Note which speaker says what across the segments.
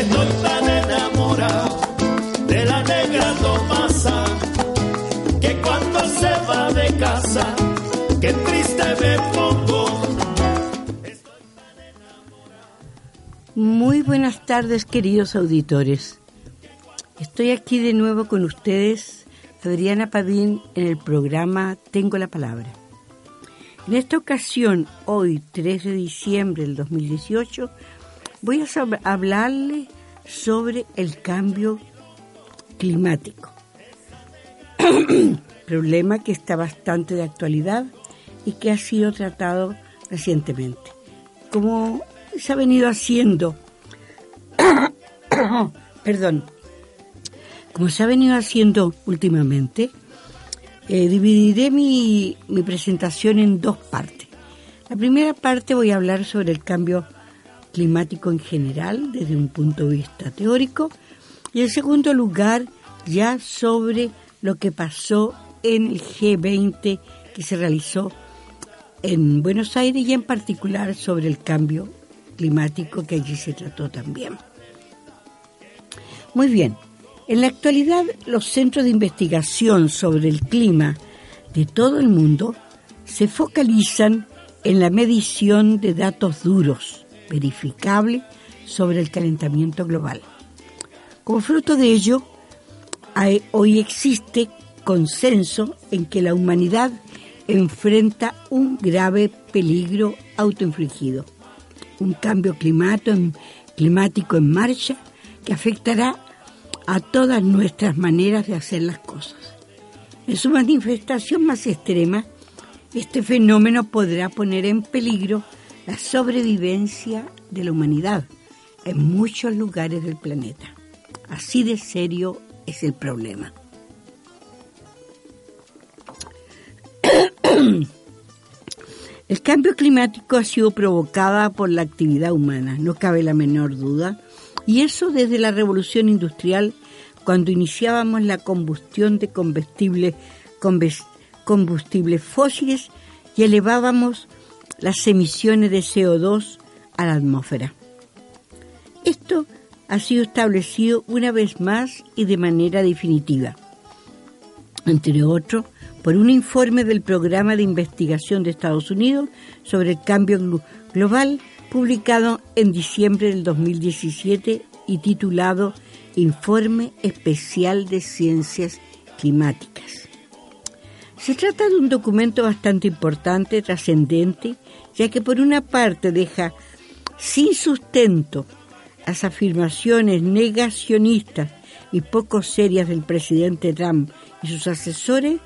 Speaker 1: estoy tan enamorado de la negra Tomasa, que cuando se va de casa, que triste me pongo.
Speaker 2: Muy buenas tardes, queridos auditores. Estoy aquí de nuevo con ustedes, Adriana Padín, en el programa Tengo la Palabra. En esta ocasión, hoy 3 de diciembre del 2018, voy a hablarle sobre el cambio climático. Problema que está bastante de actualidad y que ha sido tratado recientemente. Como se ha venido haciendo, perdón, como se ha venido haciendo últimamente, eh, dividiré mi, mi presentación en dos partes. La primera parte voy a hablar sobre el cambio climático en general desde un punto de vista teórico y en segundo lugar ya sobre lo que pasó en el G20 que se realizó en Buenos Aires y en particular sobre el cambio climático que allí se trató también. Muy bien, en la actualidad, los centros de investigación sobre el clima de todo el mundo se focalizan en la medición de datos duros, verificables, sobre el calentamiento global. Como fruto de ello, hoy existe consenso en que la humanidad enfrenta un grave peligro autoinfligido, un cambio climático en marcha que afectará a todas nuestras maneras de hacer las cosas. En su manifestación más extrema, este fenómeno podrá poner en peligro la sobrevivencia de la humanidad en muchos lugares del planeta. Así de serio es el problema. El cambio climático ha sido provocado por la actividad humana, no cabe la menor duda, y eso desde la revolución industrial, cuando iniciábamos la combustión de combustibles, combustibles fósiles y elevábamos las emisiones de CO2 a la atmósfera. Esto ha sido establecido una vez más y de manera definitiva, entre otros, por un informe del Programa de Investigación de Estados Unidos sobre el Cambio Global publicado en diciembre del 2017 y titulado Informe Especial de Ciencias Climáticas. Se trata de un documento bastante importante, trascendente, ya que por una parte deja sin sustento las afirmaciones negacionistas y poco serias del presidente Trump y sus asesores,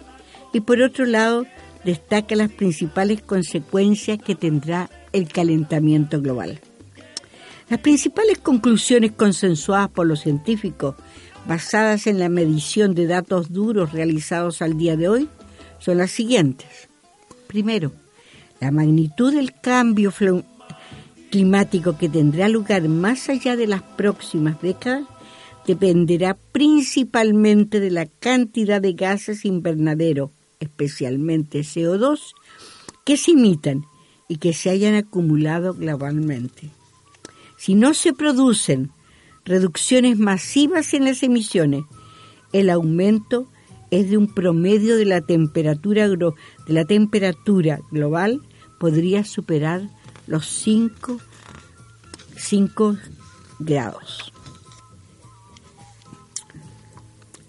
Speaker 2: y por otro lado destaca las principales consecuencias que tendrá el calentamiento global. Las principales conclusiones consensuadas por los científicos, basadas en la medición de datos duros realizados al día de hoy, son las siguientes. Primero, la magnitud del cambio climático que tendrá lugar más allá de las próximas décadas dependerá principalmente de la cantidad de gases invernadero, especialmente CO2, que se imitan y que se hayan acumulado globalmente. Si no se producen reducciones masivas en las emisiones, el aumento es de un promedio de la temperatura, de la temperatura global podría superar los 5, 5 grados.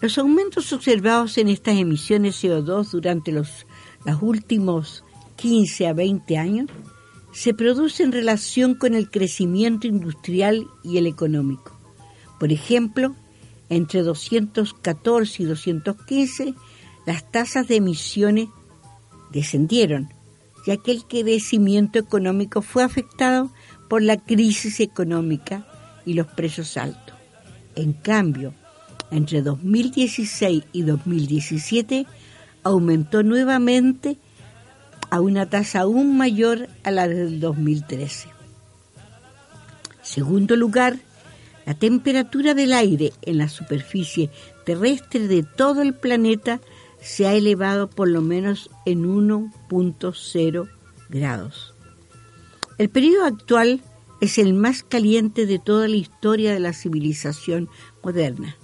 Speaker 2: Los aumentos observados en estas emisiones CO2 durante los, los últimos 15 a 20 años se produce en relación con el crecimiento industrial y el económico. Por ejemplo, entre 214 y 215 las tasas de emisiones descendieron, que el crecimiento económico fue afectado por la crisis económica y los precios altos. En cambio, entre 2016 y 2017 aumentó nuevamente a una tasa aún mayor a la del 2013. Segundo lugar, la temperatura del aire en la superficie terrestre de todo el planeta se ha elevado por lo menos en 1.0 grados. El periodo actual es el más caliente de toda la historia de la civilización moderna.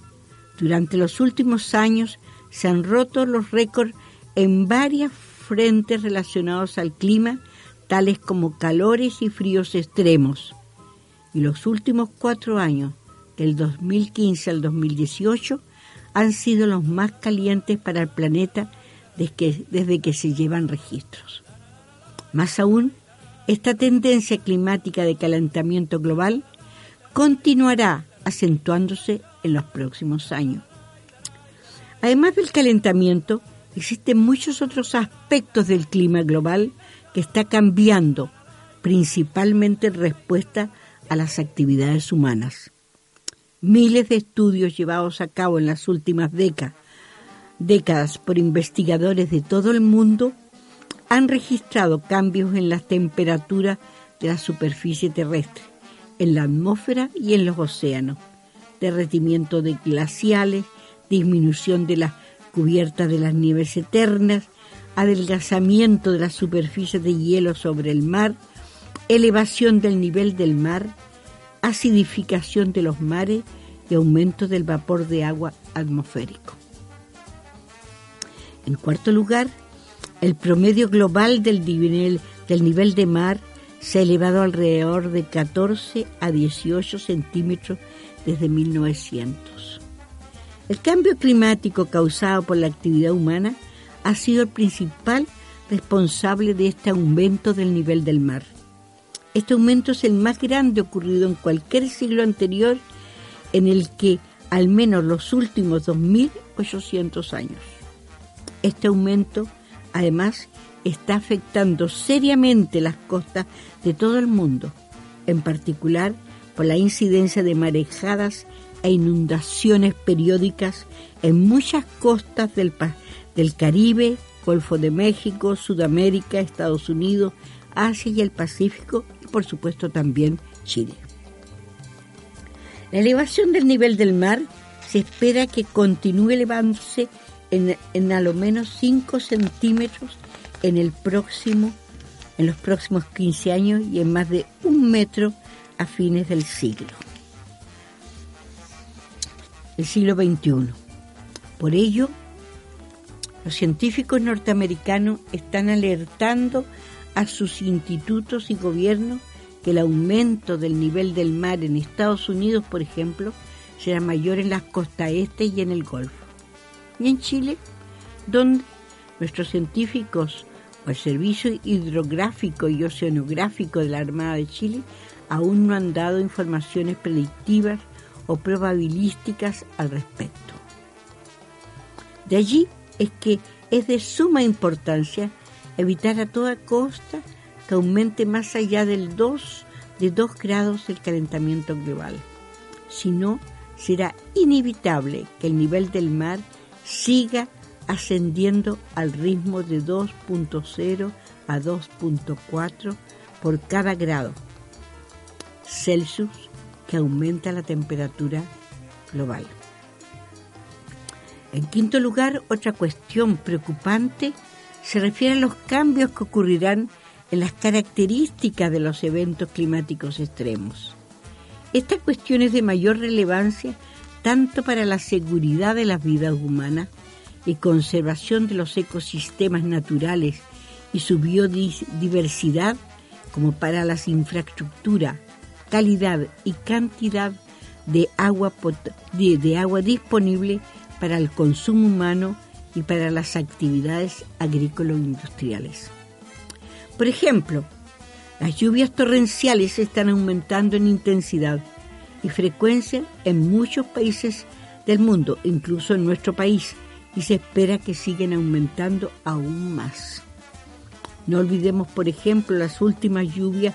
Speaker 2: Durante los últimos años se han roto los récords en varias frentes relacionados al clima, tales como calores y fríos extremos. Y los últimos cuatro años, del 2015 al 2018, han sido los más calientes para el planeta desde que, desde que se llevan registros. Más aún, esta tendencia climática de calentamiento global continuará acentuándose en los próximos años. Además del calentamiento, existen muchos otros aspectos del clima global que está cambiando, principalmente en respuesta a las actividades humanas. Miles de estudios llevados a cabo en las últimas décadas, por investigadores de todo el mundo han registrado cambios en las temperaturas de la superficie terrestre, en la atmósfera y en los océanos, derretimiento de glaciales, disminución de la cubierta de las nieves eternas, adelgazamiento de la superficie de hielo sobre el mar, elevación del nivel del mar, acidificación de los mares y aumento del vapor de agua atmosférico. En cuarto lugar, el promedio global del nivel, del nivel de mar se ha elevado alrededor de 14 a 18 centímetros desde 1900. El cambio climático causado por la actividad humana ha sido el principal responsable de este aumento del nivel del mar. Este aumento es el más grande ocurrido en cualquier siglo anterior en el que al menos los últimos 2.800 años. Este aumento además está afectando seriamente las costas de todo el mundo, en particular por la incidencia de marejadas e inundaciones periódicas en muchas costas del, del Caribe, Golfo de México, Sudamérica, Estados Unidos, Asia y el Pacífico y por supuesto también Chile. La elevación del nivel del mar se espera que continúe elevándose en, en a lo menos 5 centímetros en, el próximo, en los próximos 15 años y en más de un metro a fines del siglo. El siglo XXI. Por ello, los científicos norteamericanos están alertando a sus institutos y gobiernos el aumento del nivel del mar en Estados Unidos, por ejemplo, será mayor en las costas este y en el Golfo y en Chile, donde nuestros científicos o el Servicio Hidrográfico y Oceanográfico de la Armada de Chile aún no han dado informaciones predictivas o probabilísticas al respecto. De allí es que es de suma importancia evitar a toda costa que aumente más allá del 2 de 2 grados el calentamiento global. Si no, será inevitable que el nivel del mar siga ascendiendo al ritmo de 2.0 a 2.4 por cada grado Celsius que aumenta la temperatura global. En quinto lugar, otra cuestión preocupante se refiere a los cambios que ocurrirán en las características de los eventos climáticos extremos. Esta cuestión es de mayor relevancia tanto para la seguridad de las vidas humanas y conservación de los ecosistemas naturales y su biodiversidad, como para las infraestructuras, calidad y cantidad de agua, de, agua disponible para el consumo humano y para las actividades agrícolas-industriales. Por ejemplo, las lluvias torrenciales están aumentando en intensidad y frecuencia en muchos países del mundo, incluso en nuestro país, y se espera que sigan aumentando aún más. No olvidemos, por ejemplo, las últimas lluvias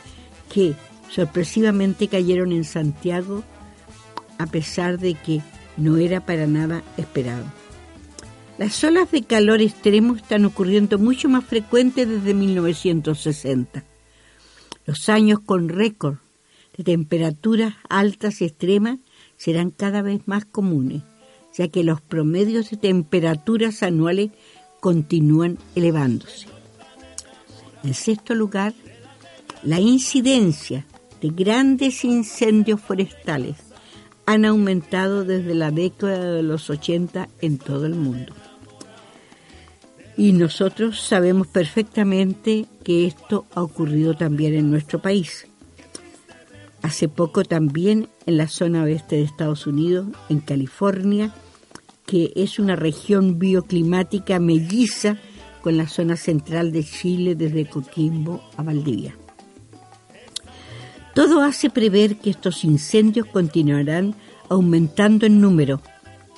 Speaker 2: que sorpresivamente cayeron en Santiago, a pesar de que no era para nada esperado. Las olas de calor extremo están ocurriendo mucho más frecuentes desde 1960. Los años con récord de temperaturas altas y extremas serán cada vez más comunes, ya que los promedios de temperaturas anuales continúan elevándose. En sexto lugar, la incidencia de grandes incendios forestales han aumentado desde la década de los 80 en todo el mundo. Y nosotros sabemos perfectamente que esto ha ocurrido también en nuestro país. Hace poco también en la zona oeste de Estados Unidos, en California, que es una región bioclimática melliza con la zona central de Chile desde Coquimbo a Valdivia. Todo hace prever que estos incendios continuarán aumentando en número,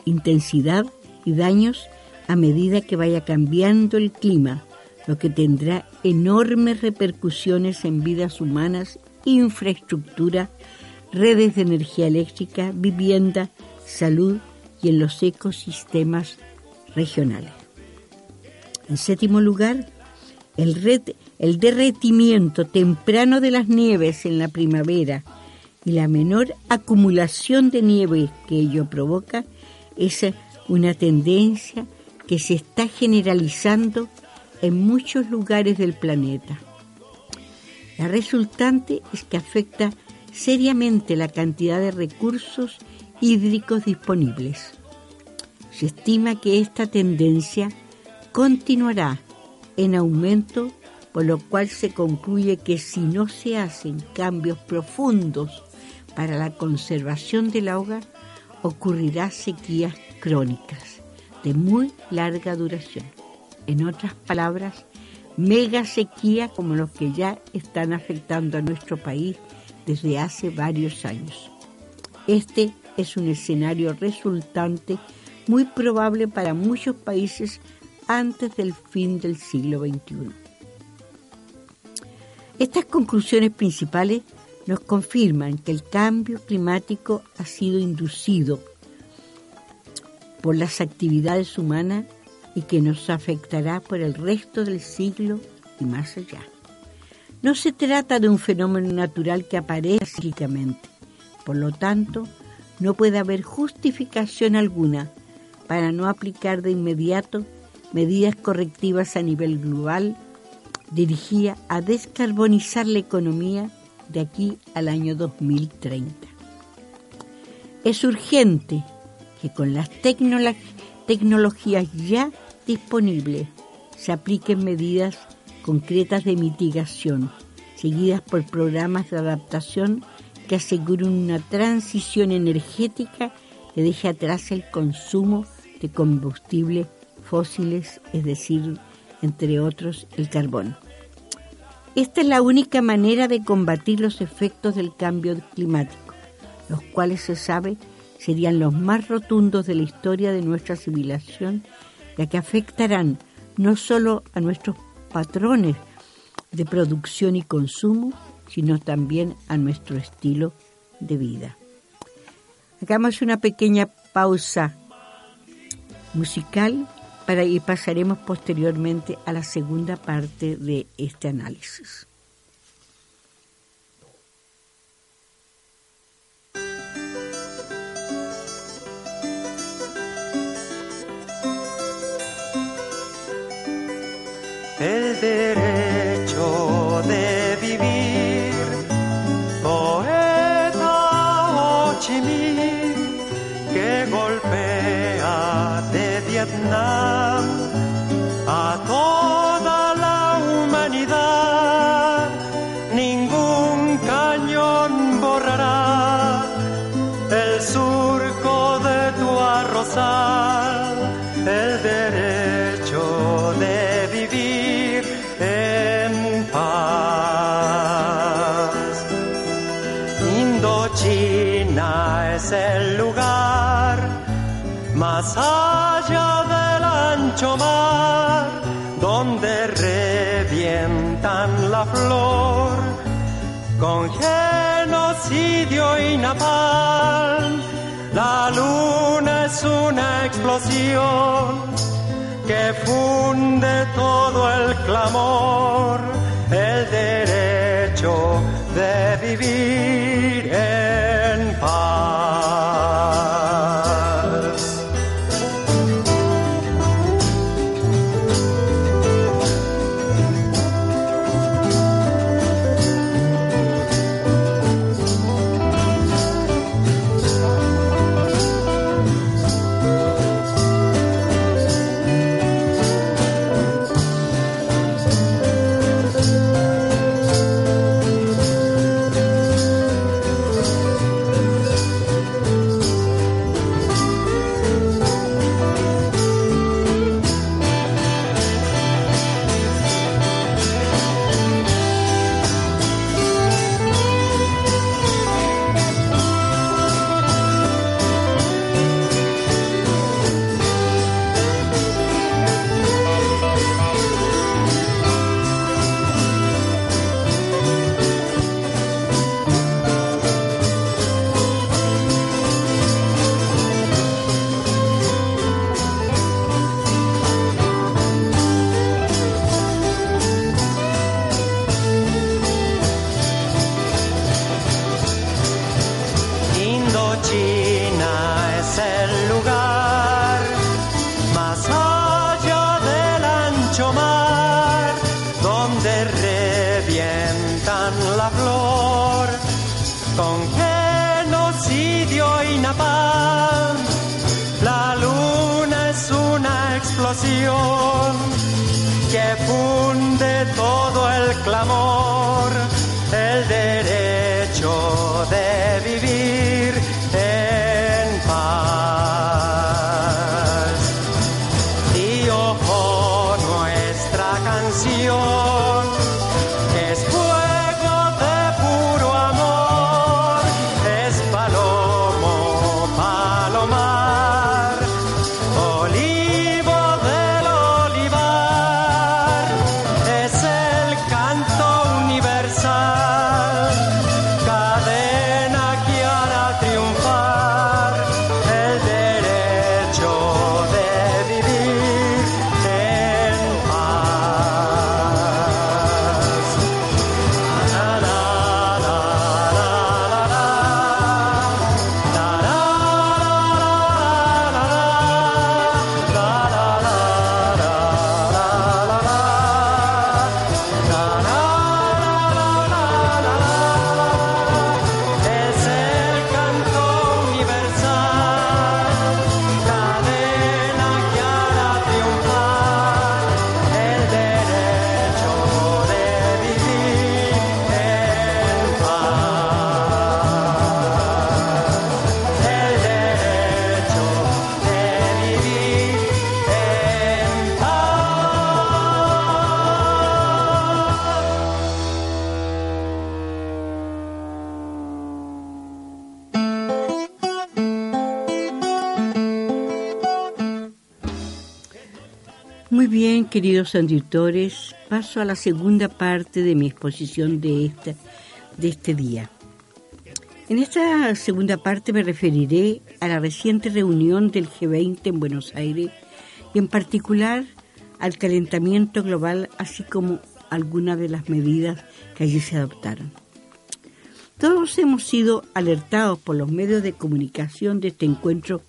Speaker 2: intensidad y daños a medida que vaya cambiando el clima, lo que tendrá enormes repercusiones en vidas humanas, infraestructura, redes de energía eléctrica, vivienda, salud y en los ecosistemas regionales. En séptimo lugar, el, el derretimiento temprano de las nieves en la primavera y la menor acumulación de nieve que ello provoca es una tendencia que se está generalizando en muchos lugares del planeta. La resultante es que afecta seriamente la cantidad de recursos hídricos disponibles. Se estima que esta tendencia continuará en aumento, por lo cual se concluye que si no se hacen cambios profundos para la conservación del agua, ocurrirá sequías crónicas de muy larga duración. En otras palabras, mega sequía como los que ya están afectando a nuestro país desde hace varios años. Este es un escenario resultante muy probable para muchos países antes del fin del siglo XXI. Estas conclusiones principales nos confirman que el cambio climático ha sido inducido por las actividades humanas y que nos afectará por el resto del siglo y más allá. No se trata de un fenómeno natural que aparece cíclicamente, por lo tanto, no puede haber justificación alguna para no aplicar de inmediato medidas correctivas a nivel global dirigidas a descarbonizar la economía de aquí al año 2030. Es urgente que con las tecnologías ya disponibles se apliquen medidas concretas de mitigación, seguidas por programas de adaptación que aseguren una transición energética que deje atrás el consumo de combustibles fósiles, es decir, entre otros, el carbón. Esta es la única manera de combatir los efectos del cambio climático, los cuales se sabe serían los más rotundos de la historia de nuestra civilización, ya que afectarán no solo a nuestros patrones de producción y consumo, sino también a nuestro estilo de vida. Hagamos una pequeña pausa musical para y pasaremos posteriormente a la segunda parte de este análisis.
Speaker 3: El derecho de vivir, poeta Ho que golpea de Vietnam es una explosión que funde todo el clamor, el derecho de vivir en paz.
Speaker 2: Bien, queridos auditores, paso a la segunda parte de mi exposición de, esta, de este día. En esta segunda parte me referiré a la reciente reunión del G20 en Buenos Aires y en particular al calentamiento global, así como algunas de las medidas que allí se adoptaron. Todos hemos sido alertados por los medios de comunicación de este encuentro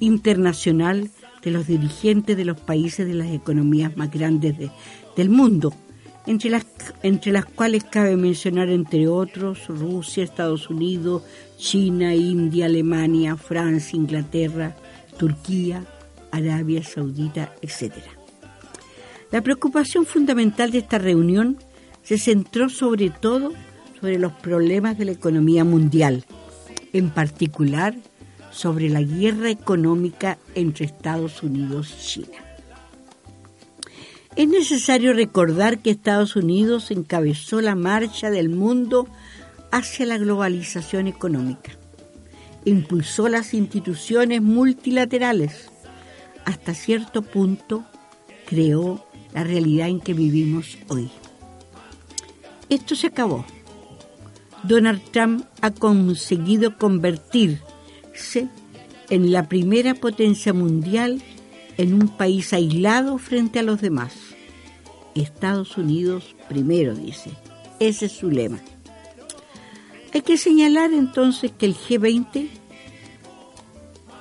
Speaker 2: internacional de los dirigentes de los países de las economías más grandes de- del mundo, entre las, entre las cuales cabe mencionar, entre otros, Rusia, Estados Unidos, China, India, Alemania, Francia, Inglaterra, Turquía, Arabia Saudita, etc. La preocupación fundamental de esta reunión se centró sobre todo sobre los problemas de la economía mundial, en particular sobre la guerra económica entre Estados Unidos y China. Es necesario recordar que Estados Unidos encabezó la marcha del mundo hacia la globalización económica. Impulsó las instituciones multilaterales. Hasta cierto punto creó la realidad en que vivimos hoy. Esto se acabó. Donald Trump ha conseguido en la primera potencia mundial en un país aislado frente a los demás. Estados Unidos primero, dice. Ese es su lema. Hay que señalar entonces que el G20,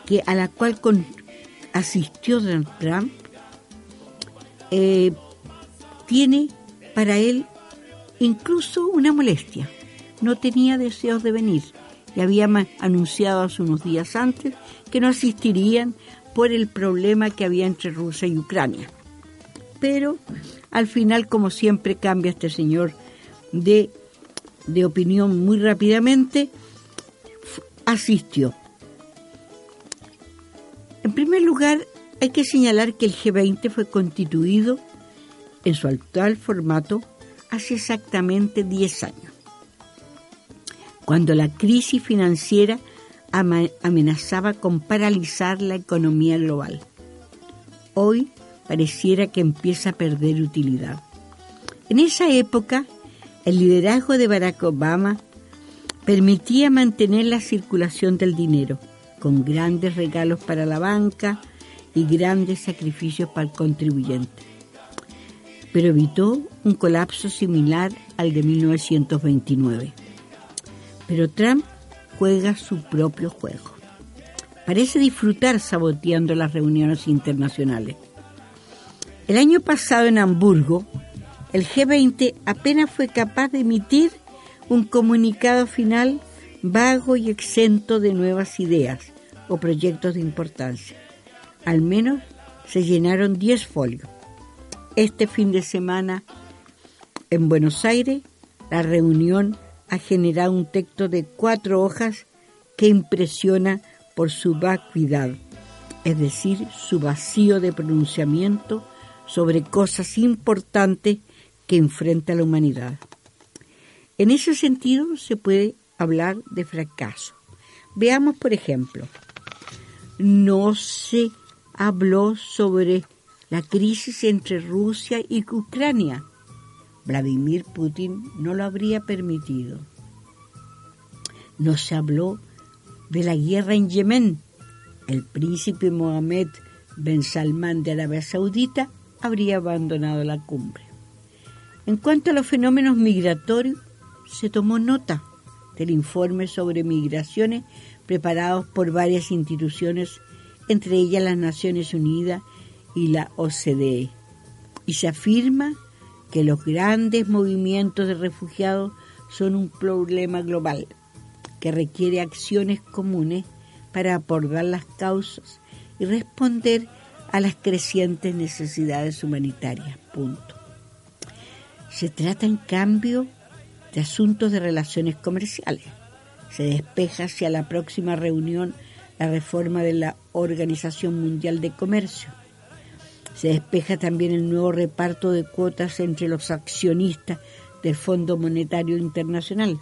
Speaker 2: que a la cual asistió Donald Trump, eh, tiene para él incluso una molestia. No tenía deseos de venir y había anunciado hace unos días antes que no asistirían por el problema que había entre Rusia y Ucrania. Pero al final, como siempre, cambia este señor de, de opinión muy rápidamente, asistió. En primer lugar, hay que señalar que el G20 fue constituido en su actual formato hace exactamente 10 años, cuando la crisis financiera amenazaba con paralizar la economía global. Hoy pareciera que empieza a perder utilidad. En esa época, el liderazgo de Barack Obama permitía mantener la circulación del dinero, con grandes regalos para la banca y grandes sacrificios para el contribuyente. Pero evitó un colapso similar al de 1929. Pero Trump juega su propio juego. Parece disfrutar saboteando las reuniones internacionales. El año pasado en Hamburgo, el G20 apenas fue capaz de emitir un comunicado final vago y exento de nuevas ideas o proyectos de importancia. Al menos se llenaron 10 folios. Este fin de semana en Buenos Aires, la reunión ha generado un texto de cuatro hojas que impresiona por su vacuidad, es decir, su vacío de pronunciamiento sobre cosas importantes que enfrenta la humanidad. En ese sentido se puede hablar de fracaso. Veamos, por ejemplo, no se habló sobre la crisis entre Rusia y Ucrania. Vladimir Putin no lo habría permitido. No se habló de la guerra en Yemen. El príncipe Mohammed Ben Salman de Arabia Saudita habría abandonado la cumbre. En cuanto a los fenómenos migratorios, se tomó nota del informe sobre migraciones preparados por varias instituciones, entre ellas las Naciones Unidas y la OCDE. Y se afirma que los grandes movimientos de refugiados son un problema global que requiere acciones comunes para abordar las causas y responder a las crecientes necesidades humanitarias. Punto. Se trata, en cambio, de asuntos de relaciones comerciales. Se despeja hacia la próxima reunión la reforma de la Organización Mundial de Comercio. Se despeja también el nuevo reparto de cuotas entre los accionistas del Fondo Monetario Internacional.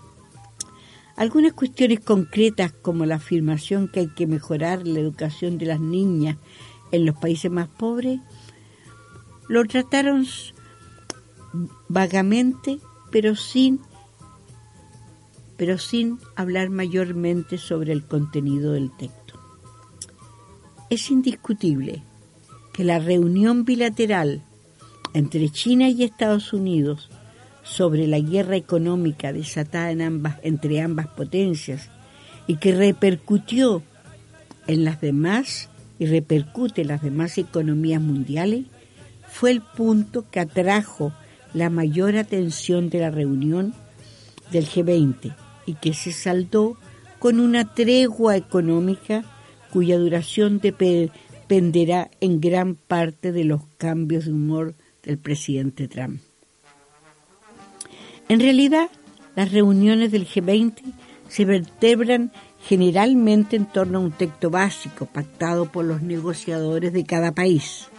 Speaker 2: Algunas cuestiones concretas como la afirmación que hay que mejorar la educación de las niñas en los países más pobres lo trataron vagamente pero sin pero sin hablar mayormente sobre el contenido del texto. Es indiscutible que la reunión bilateral entre China y Estados Unidos sobre la guerra económica desatada en entre ambas potencias y que repercutió en las demás y repercute en las demás economías mundiales, fue el punto que atrajo la mayor atención de la reunión del G20 y que se saldó con una tregua económica cuya duración dependerá en gran parte de los cambios de humor del presidente Trump. En realidad, las reuniones del G20 se vertebran generalmente en torno a un texto básico pactado por los negociadores de cada país.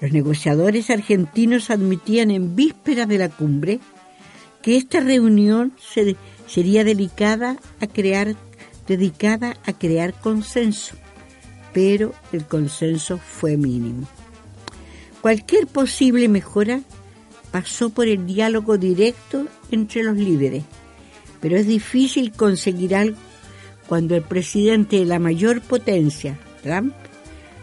Speaker 2: Los negociadores argentinos admitían en vísperas de la cumbre que esta reunión sería dedicada a crear, dedicada a crear consenso, pero el consenso fue mínimo. Cualquier posible mejora pasó por el diálogo directo entre los líderes, pero es difícil conseguir algo cuando el presidente de la mayor potencia, Trump,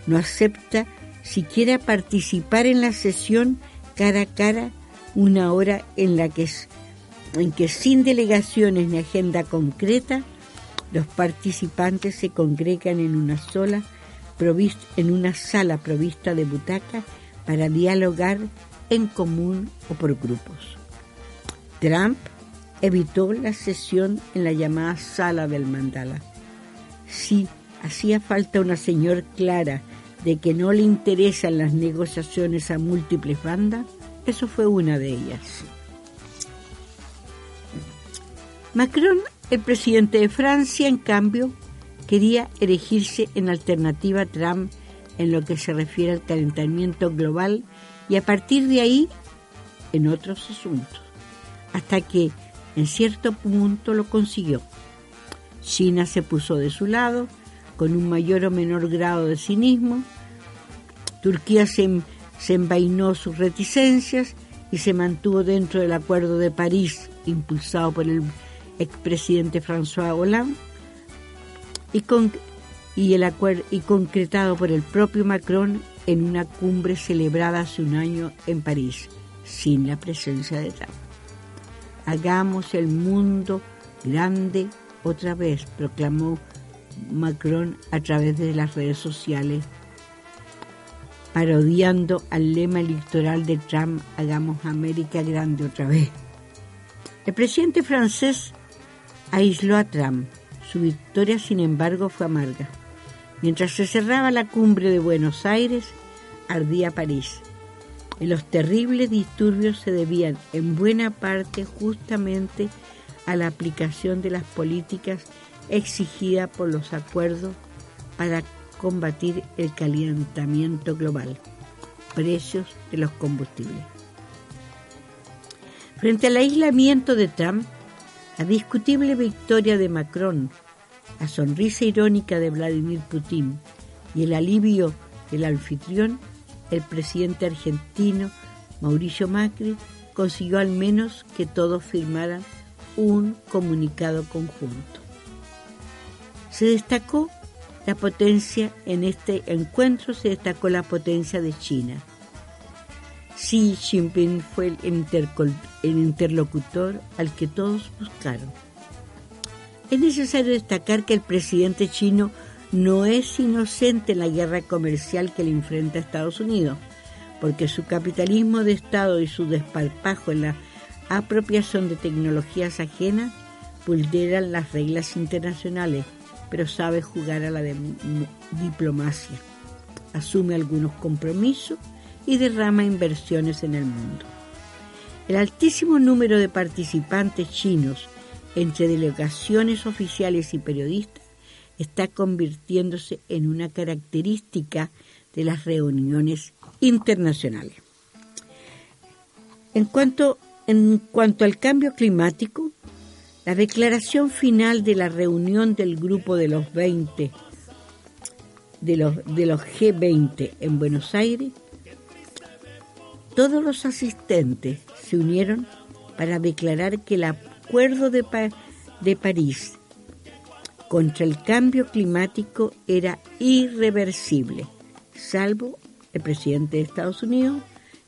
Speaker 2: no acepta siquiera participar en la sesión cara a cara una hora en la que sin delegaciones ni agenda concreta los participantes se congregan en una sola en una sala provista de butacas para dialogar en común o por grupos. Trump evitó la sesión en la llamada sala del mandala. Si hacía falta una señal clara de que no le interesan las negociaciones a múltiples bandas, eso fue una de ellas. Macron, el presidente de Francia, en cambio, quería erigirse en alternativa a Trump en lo que se refiere al calentamiento global y a partir de ahí en otros asuntos, hasta que en cierto punto lo consiguió. China se puso de su lado con un mayor o menor grado de cinismo, Turquía se, se envainó sus reticencias y se mantuvo dentro del Acuerdo de París impulsado por el expresidente François Hollande y, con, y, el acuerdo, y concretado por el propio Macron en una cumbre celebrada hace un año en París, sin la presencia de Trump. Hagamos el mundo grande otra vez, proclamó Macron a través de las redes sociales, parodiando al lema electoral de Trump, Hagamos América grande otra vez. El presidente francés aisló a Trump. Su victoria, sin embargo, fue amarga. Mientras se cerraba la cumbre de Buenos Aires, ardía París. Los terribles disturbios se debían en buena parte justamente a la aplicación de las políticas exigidas por los acuerdos para combatir el calentamiento global, precios de los combustibles. Frente al aislamiento de Trump, la discutible victoria de Macron, la sonrisa irónica de Vladimir Putin y el alivio del anfitrión, el presidente argentino Mauricio Macri consiguió al menos que todos firmaran un comunicado conjunto. Se destacó la potencia en este encuentro, se destacó la potencia de China. Xi Jinping fue el, interlocutor al que todos buscaron. Es necesario destacar que el presidente chino no es inocente en la guerra comercial que le enfrenta a Estados Unidos, porque su capitalismo de Estado y su desparpajo en la apropiación de tecnologías ajenas vulneran las reglas internacionales, pero sabe jugar a la diplomacia, asume algunos compromisos y derrama inversiones en el mundo. El altísimo número de participantes chinos entre delegaciones oficiales y periodistas está convirtiéndose en una característica de las reuniones internacionales. En cuanto, en cuanto al cambio climático, la declaración final de la reunión del grupo de los 20 de los, de los G20 en Buenos Aires todos los asistentes se unieron para declarar que el acuerdo de, París contra el cambio climático era irreversible, salvo el presidente de Estados Unidos,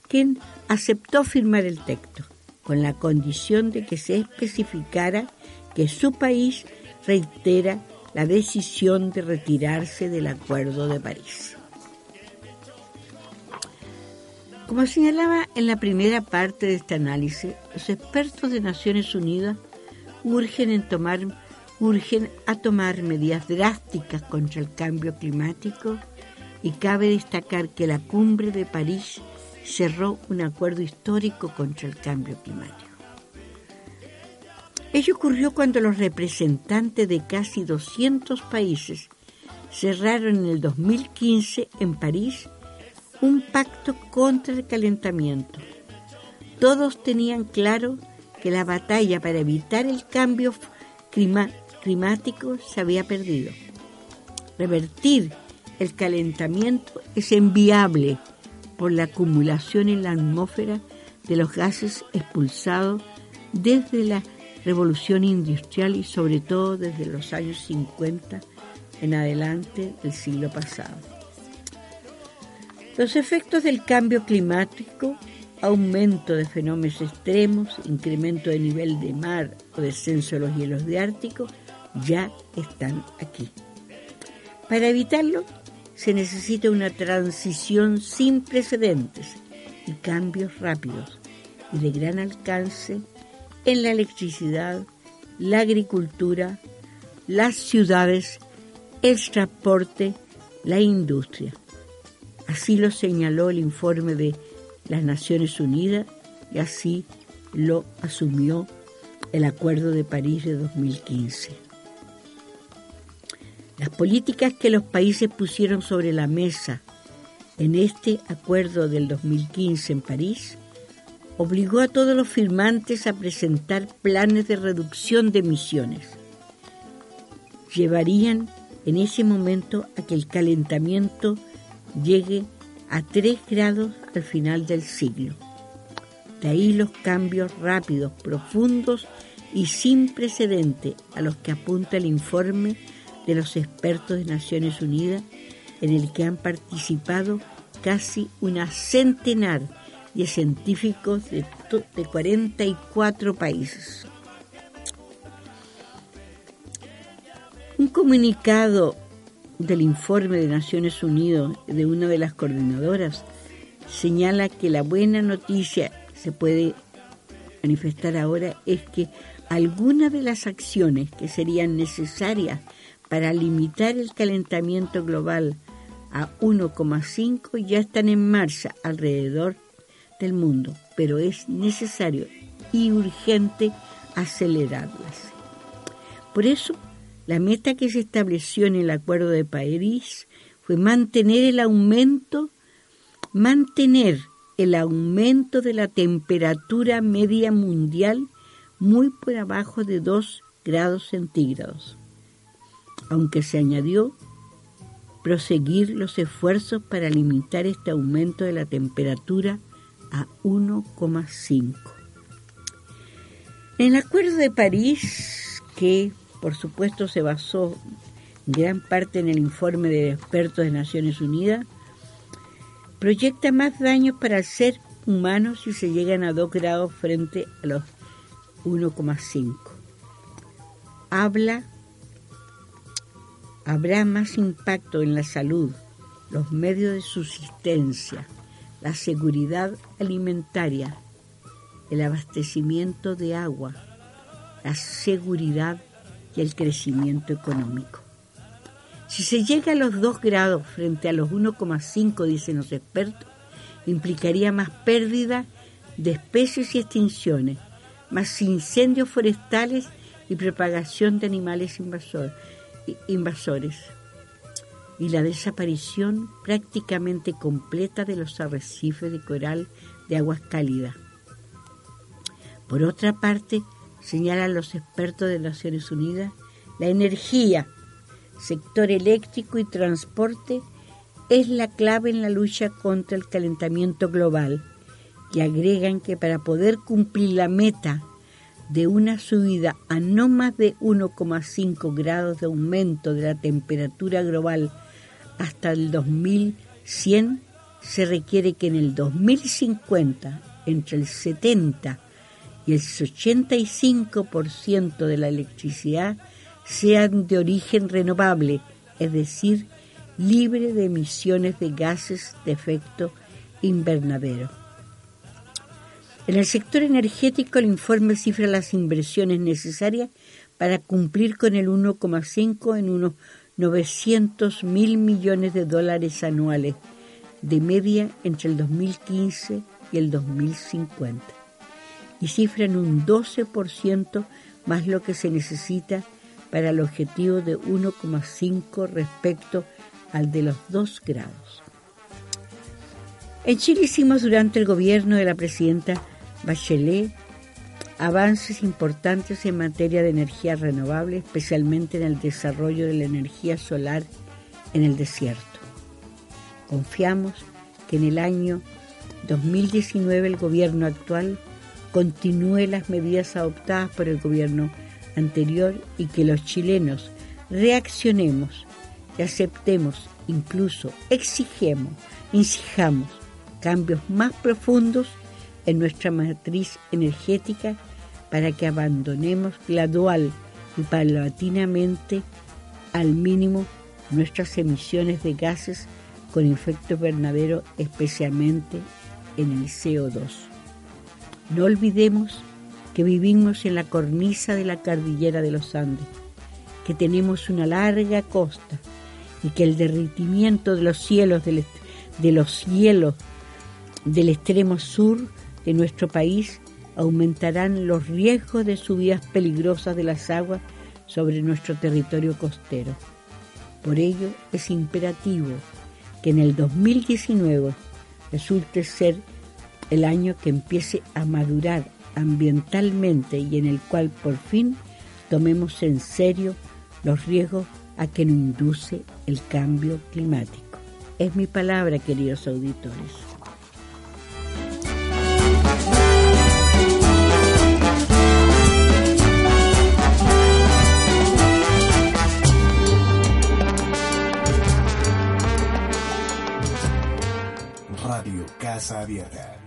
Speaker 2: quien aceptó firmar el texto, con la condición de que se especificara que su país reitera la decisión de retirarse del Acuerdo de París. Como señalaba en la primera parte de este análisis, los expertos de Naciones Unidas urgen, a tomar medidas drásticas contra el cambio climático y cabe destacar que la cumbre de París cerró un acuerdo histórico contra el cambio climático. Ello ocurrió cuando los representantes de casi 200 países cerraron en el 2015 en París un pacto contra el calentamiento. Todos tenían claro que la batalla para evitar el cambio climático se había perdido. Revertir el calentamiento es enviable por la acumulación en la atmósfera de los gases expulsados desde la revolución industrial y sobre todo desde los años 50 en adelante del siglo pasado. Los efectos del cambio climático, aumento de fenómenos extremos, incremento de nivel de mar o descenso de los hielos de Ártico, ya están aquí. Para evitarlo, se necesita una transición sin precedentes y cambios rápidos y de gran alcance en la electricidad, la agricultura, las ciudades, el transporte, la industria. Así lo señaló el informe de las Naciones Unidas y así lo asumió el Acuerdo de París de 2015. Las políticas que los países pusieron sobre la mesa en este acuerdo del 2015 en París obligó a todos los firmantes a presentar planes de reducción de emisiones. Llevarían en ese momento a que el calentamiento llegue a 3 grados al final del siglo. De ahí los cambios rápidos, profundos y sin precedente a los que apunta el informe de los expertos de Naciones Unidas, en el que han participado casi una centenar de científicos de, de 44 países. Un comunicado del informe de Naciones Unidas de una de las coordinadoras señala que la buena noticia se puede manifestar ahora es que algunas de las acciones que serían necesarias para limitar el calentamiento global a 1,5 ya están en marcha alrededor del mundo, pero es necesario y urgente acelerarlas. Por eso, la meta que se estableció en el Acuerdo de París fue mantener el aumento, mantener el aumento de la temperatura media mundial muy por abajo de 2 grados centígrados, aunque se añadió proseguir los esfuerzos para limitar este aumento de la temperatura a 1,5. En el Acuerdo de París, que por supuesto se basó gran parte en el informe de expertos de Naciones Unidas, proyecta más daños para el ser humano si se llegan a 2 grados frente a los 1,5. Habla, habrá más impacto en la salud, los medios de subsistencia, la seguridad alimentaria, el abastecimiento de agua, la seguridad el crecimiento económico. Si se llega a los 2 grados frente a los 1,5, dicen los expertos, implicaría más pérdida de especies y extinciones, más incendios forestales y propagación de animales invasores, y la desaparición prácticamente completa de los arrecifes de coral de aguas cálidas. Por otra parte, señalan los expertos de Naciones Unidas, la energía, sector eléctrico y transporte es la clave en la lucha contra el calentamiento global y agregan que para poder cumplir la meta de una subida a no más de 1,5 grados de aumento de la temperatura global hasta el 2100, se requiere que en el 2050 entre el 70 y el 85% de la electricidad sean de origen renovable, es decir, libre de emisiones de gases de efecto invernadero. En el sector energético, el informe cifra las inversiones necesarias para cumplir con el 1,5 en unos 900 mil millones de dólares anuales, de media entre el 2015 y el 2050, y cifran un 12% más lo que se necesita para el objetivo de 1,5 respecto al de los 2 grados. En Chile hicimos durante el gobierno de la presidenta Bachelet avances importantes en materia de energía renovable, especialmente en el desarrollo de la energía solar en el desierto. Confiamos que en el año 2019 el gobierno actual continúe las medidas adoptadas por el gobierno anterior y que los chilenos reaccionemos y aceptemos, incluso exigemos, exijamos cambios más profundos en nuestra matriz energética para que abandonemos gradual y paulatinamente al mínimo nuestras emisiones de gases con efecto invernadero, especialmente en el CO2. No olvidemos que vivimos en la cornisa de la cordillera de los Andes, que tenemos una larga costa y que el derritimiento de los cielos del, de los hielos del extremo sur de nuestro país aumentarán los riesgos de subidas peligrosas de las aguas sobre nuestro territorio costero. Por ello es imperativo que en el 2019 resulte ser el año que empiece a madurar ambientalmente y en el cual por fin tomemos en serio los riesgos a que nos induce el cambio climático. Es mi palabra, queridos auditores. Radio Casa Abierta